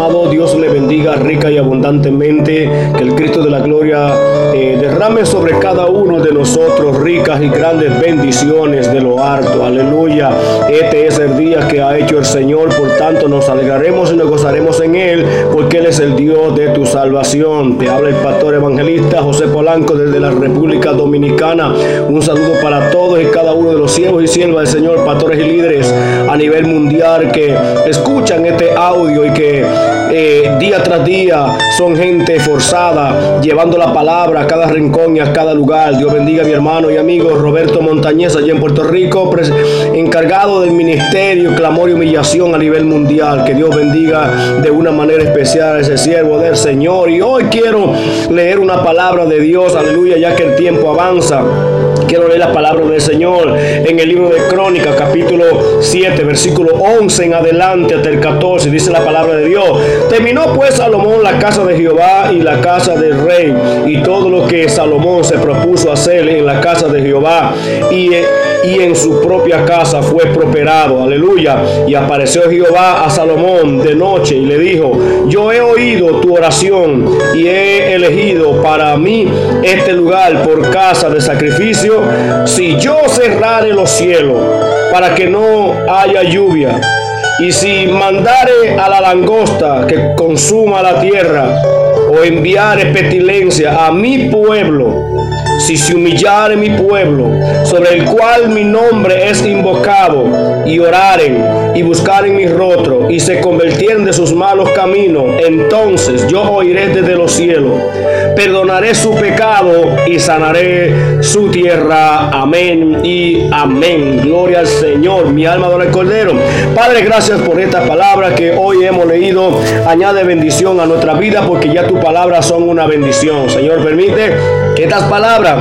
amado. Dios bendiga rica y abundantemente. Que el Cristo de la gloria eh, derrame sobre cada uno de nosotros ricas y grandes bendiciones de lo alto. Aleluya. Este es el día que ha hecho el Señor. Por tanto, nos alegraremos y nos gozaremos en Él, porque Él es el Dios de tu salvación. Te habla el pastor evangelista José Polanco desde la República Dominicana. Un saludo para todos y cada uno de los siervos y siervas del Señor, pastores y líderes a nivel mundial que escuchan este audio y que eh, día tras día son gente forzada, llevando la palabra a cada rincón y a cada lugar. Dios bendiga a mi hermano y amigo Roberto Montañez, allá en Puerto Rico, encargado del ministerio, clamor y humillación a nivel mundial. Que Dios bendiga de una manera especial a ese siervo del Señor. Y hoy quiero leer una palabra de Dios, aleluya, ya que el tiempo avanza. Quiero leer la palabra del Señor en el libro de Crónicas, capítulo 7, versículo 11 en adelante hasta el 14. Dice la palabra de Dios. Terminó pues Salomón la casa de Jehová y la casa del rey y todo lo que Salomón se propuso hacer en la casa de Jehová y, y en su propia casa fue prosperado. Aleluya. Y apareció Jehová a Salomón de noche y le dijo, yo he oído tu oración y he elegido para mí este lugar por casa de sacrificio si yo cerrare los cielos para que no haya lluvia, y si mandare a la langosta que consuma la tierra, o enviare pestilencia a mi pueblo, si se humillare mi pueblo, sobre el cual mi nombre es invocado, y oraren y buscaren mi rostro, y se convirtieren de sus malos caminos, entonces yo oiré desde los cielos, perdonaré su pecado y sanaré su tierra. Amén y amén. Gloria al Señor. Mi alma adora el Cordero. Padre, gracias por esta palabra que hoy hemos leído. Añade bendición a nuestra vida porque ya tus palabras son una bendición. Señor, permite que estas palabras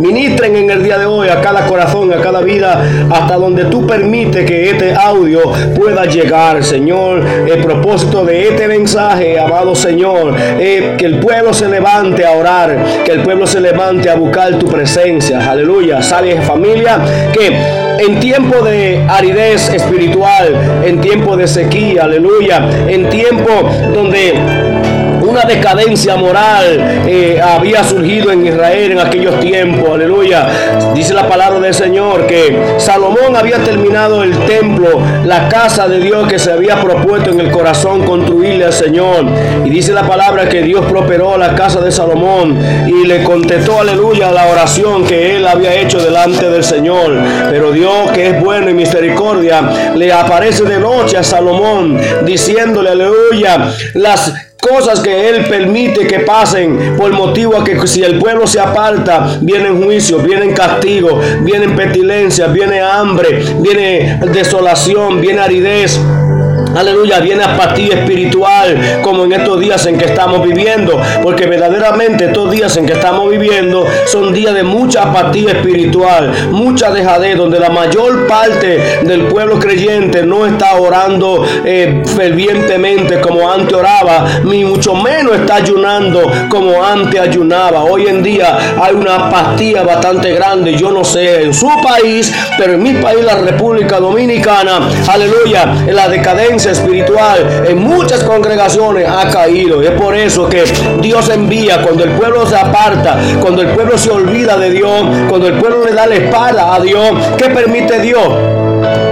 ministren en el día de hoy a cada corazón, a cada vida, hasta donde tú permites que este audio pueda llegar, Señor. El propósito de este mensaje, amado Señor, es que el pueblo se levante a orar, que el pueblo se levante a buscar tu presencia. Aleluya. Sale familia que en tiempo de aridez espiritual, en tiempo de sequía, aleluya, en tiempo donde una decadencia moral eh, había surgido en Israel en aquellos tiempos, aleluya. Dice la palabra del Señor que Salomón había terminado el templo, la casa de Dios que se había propuesto en el corazón construirle al Señor. Y dice la palabra que Dios prosperó la casa de Salomón y le contestó, aleluya, la oración que él había hecho delante del Señor. Pero Dios, que es bueno y misericordia, le aparece de noche a Salomón diciéndole, aleluya, las cosas que Él permite que pasen por motivo a que si el pueblo se aparta, vienen juicios, vienen castigos, vienen pestilencias, viene hambre, viene desolación, viene aridez. Aleluya, viene apatía espiritual como en estos días en que estamos viviendo, porque verdaderamente estos días en que estamos viviendo son días de mucha apatía espiritual, mucha dejadez, donde la mayor parte del pueblo creyente no está orando eh, fervientemente como antes oraba, ni mucho menos está ayunando como antes ayunaba. Hoy en día hay una apatía bastante grande, yo no sé en su país, pero en mi país, la República Dominicana, aleluya, en la decadencia espiritual en muchas congregaciones ha caído. es por eso que Dios envía cuando el pueblo se aparta, cuando el pueblo se olvida de Dios, cuando el pueblo le da la espalda a Dios. ¿Qué permite Dios?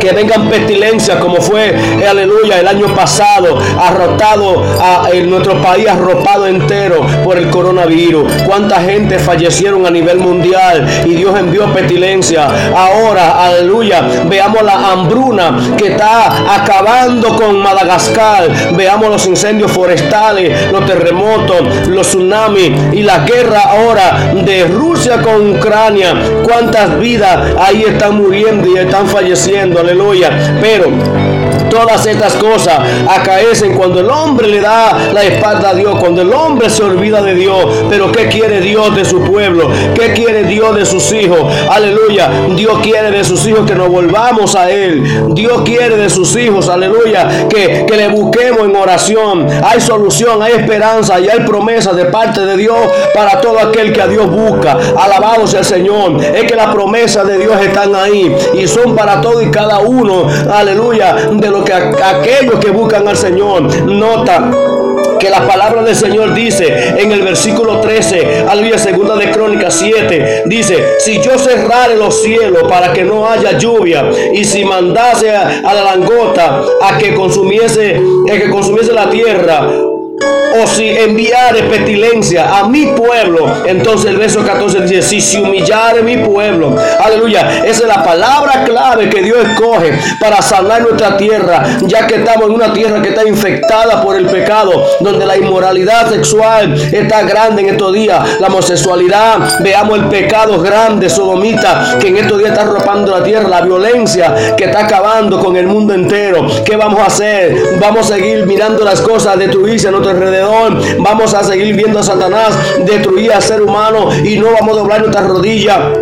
Que vengan pestilencias como fue, aleluya, el año pasado, arrotado a, nuestro país, arropado entero por el coronavirus. Cuánta gente fallecieron a nivel mundial y Dios envió pestilencia. Ahora, aleluya, veamos la hambruna que está acabando con Madagascar. Veamos los incendios forestales, los terremotos, los tsunamis y la guerra ahora de Rusia con Ucrania. Cuántas vidas ahí están muriendo y están falleciendo. Pero Todas estas cosas acaecen cuando el hombre le da la espalda a Dios, cuando el hombre se olvida de Dios. Pero ¿qué quiere Dios de su pueblo? ¿Qué quiere Dios de sus hijos? Aleluya. Dios quiere de sus hijos que nos volvamos a Él. Dios quiere de sus hijos, aleluya, que, que le busquemos en oración. Hay solución, hay esperanza y hay promesa de parte de Dios para todo aquel que a Dios busca. Alabado sea el Señor. Es que las promesas de Dios están ahí y son para todo y cada uno, aleluya, de los pero que aquellos que buscan al Señor, nota que la palabra del Señor dice en el versículo 13, aleluya, segunda de Crónicas 7, dice, si yo cerrare los cielos para que no haya lluvia y si mandase a, la langota a que consumiese, a que consumiese la tierra, o si enviare pestilencia a mi pueblo, entonces el verso 14 dice, si se humillare mi pueblo, aleluya, esa es la palabra clave que Dios escoge para sanar nuestra tierra, ya que estamos en una tierra que está infectada por el pecado, donde la inmoralidad sexual está grande en estos días, la homosexualidad, veamos el pecado grande, sodomita, que en estos días está arropando la tierra, la violencia que está acabando con el mundo entero. ¿Qué vamos a hacer? Vamos a seguir mirando las cosas, destruirse a alrededor. Vamos a seguir viendo a Satanás destruir al ser humano y no vamos a doblar nuestra rodilla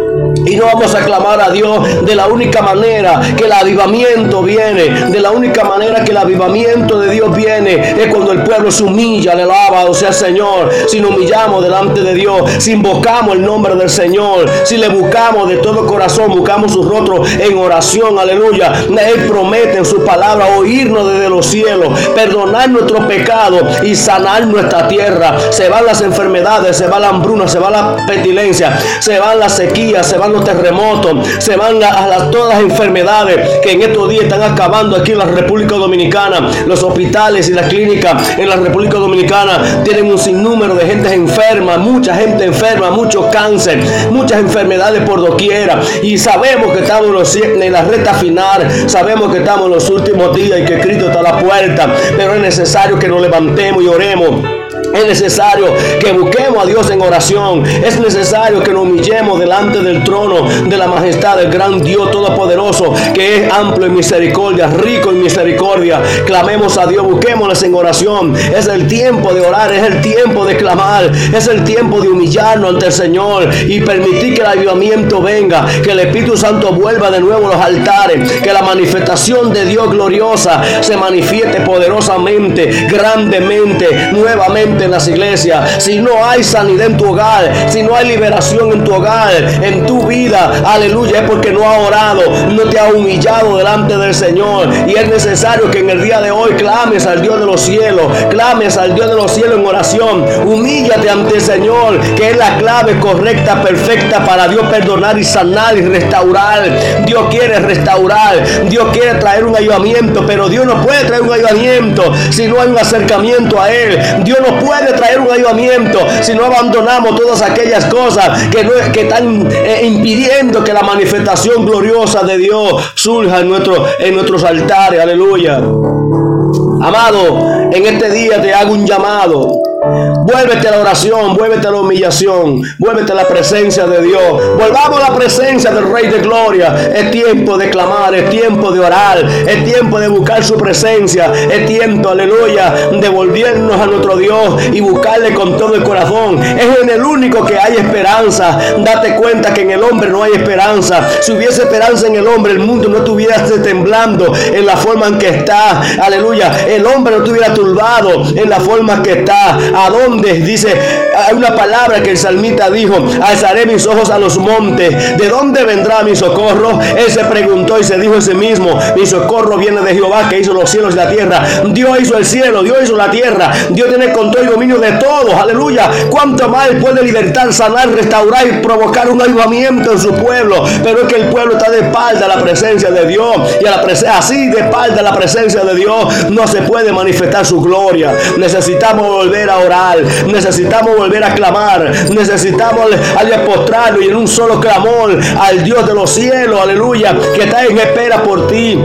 y no vamos a clamar a Dios de la única manera que el avivamiento viene, de la única manera que el avivamiento de Dios viene, es cuando el pueblo se humilla, le alaba, o sea, Señor, si nos humillamos delante de Dios, si invocamos el nombre del Señor, si le buscamos de todo corazón, buscamos su rostro en oración, aleluya. Él promete en su palabra oírnos desde los cielos, perdonar nuestros pecados y sanar nuestra tierra. Se van las enfermedades, se va la hambruna, se va la pestilencia, se van las sequías, se van los terremotos, se van a, las, todas las enfermedades que en estos días están acabando aquí en la República Dominicana. Los hospitales y las clínicas en la República Dominicana tienen un sinnúmero de gente enferma, mucha gente enferma, mucho cáncer, muchas enfermedades por doquiera. Y sabemos que estamos en la recta final, sabemos que estamos en los últimos días y que Cristo está a la puerta, pero es necesario que nos levantemos y oremos. Es necesario que busquemos a Dios en oración. Es necesario que nos humillemos delante del trono de la majestad del gran Dios Todopoderoso, que es amplio en misericordia, rico en misericordia. Clamemos a Dios, busquémosles en oración. Es el tiempo de orar, es el tiempo de clamar, es el tiempo de humillarnos ante el Señor y permitir que el avivamiento venga, que el Espíritu Santo vuelva de nuevo a los altares, que la manifestación de Dios gloriosa se manifieste poderosamente, grandemente, nuevamente en las iglesias, si no hay sanidad en tu hogar, si no hay liberación en tu hogar, en tu vida, aleluya, es porque no ha orado, no te ha humillado delante del Señor. Y es necesario que en el día de hoy clames al Dios de los cielos, clames al Dios de los cielos en oración. Humíllate ante el Señor, que es la clave correcta, perfecta para Dios perdonar y sanar y restaurar. Dios quiere restaurar, Dios quiere traer un ayudamiento, pero Dios no puede traer un ayudamiento si no hay un acercamiento a Él. Dios no puede traer un ayudamiento si no abandonamos todas aquellas cosas que, no, que están eh, impidiendo que la manifestación gloriosa de Dios surja en, nuestro, en nuestros altares. Aleluya. Amado, en este día te hago un llamado. Vuélvete a la oración, vuélvete a la humillación, vuélvete a la presencia de Dios. Volvamos a la presencia del Rey de Gloria. Es tiempo de clamar, es tiempo de orar, es tiempo de buscar su presencia, es tiempo, aleluya, de volvernos a nuestro Dios y buscarle con todo el corazón. Es en el único que hay esperanza. Date cuenta que en el hombre no hay esperanza. Si hubiese esperanza en el hombre, el mundo no estuviera temblando en la forma en que está. Aleluya. El hombre no estuviera turbado en la forma que está. ¿A dónde? Dice, hay una palabra que el salmita dijo, alzaré mis ojos a los montes. ¿De dónde vendrá mi socorro? Él se preguntó y se dijo a sí mismo, mi socorro viene de Jehová que hizo los cielos y la tierra. Dios hizo el cielo, Dios hizo la tierra. Dios tiene control y dominio de todo. Aleluya. ¿Cuánto más puede libertar, sanar, restaurar y provocar un avivamiento en su pueblo? Pero es que el pueblo está de espalda a la presencia de Dios. Y a la así de espalda a la presencia de Dios no se puede manifestar su gloria. Necesitamos volver a orar, necesitamos volver a clamar, necesitamos al postrarlo y en un solo clamor al Dios de los cielos, aleluya, que está en espera por ti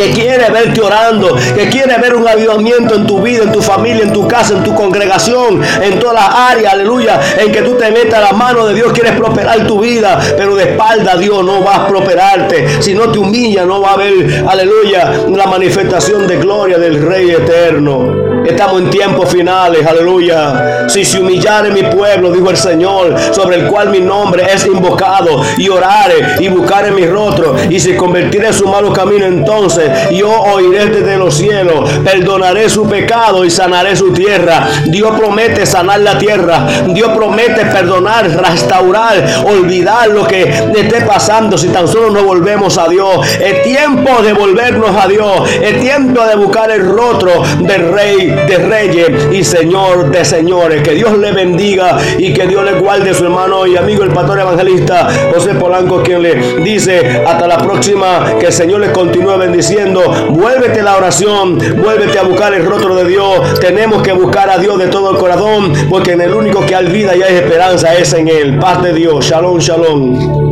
que quiere verte orando, que quiere ver un avivamiento en tu vida, en tu familia, en tu casa, en tu congregación, en todas las áreas, aleluya, en que tú te metas la mano de Dios, quieres prosperar tu vida, pero de espalda Dios no va a prosperarte. Si no te humilla, no va a haber, aleluya, la manifestación de gloria del Rey eterno. Estamos en tiempos finales, aleluya. Si se humillare mi pueblo, dijo el Señor, sobre el cual mi nombre es invocado, y orare y buscare mi rostro, y se convertiré en su malo camino, entonces yo oiré desde los cielos, perdonaré su pecado y sanaré su tierra. Dios promete sanar la tierra. Dios promete perdonar, restaurar, olvidar lo que esté pasando si tan solo nos volvemos a Dios. Es tiempo de volvernos a Dios. Es tiempo de buscar el rostro del Rey de Reyes y Señor de Señores. Que Dios le bendiga y que Dios le guarde su hermano y amigo el pastor evangelista José Polanco, quien le dice hasta la próxima. Que el Señor le continúe bendiciendo. Vuélvete la oración, vuélvete a buscar el rostro de Dios. Tenemos que buscar a Dios de todo el corazón, porque en el único que hay vida y hay esperanza es en Él. Paz de Dios. Shalom, shalom.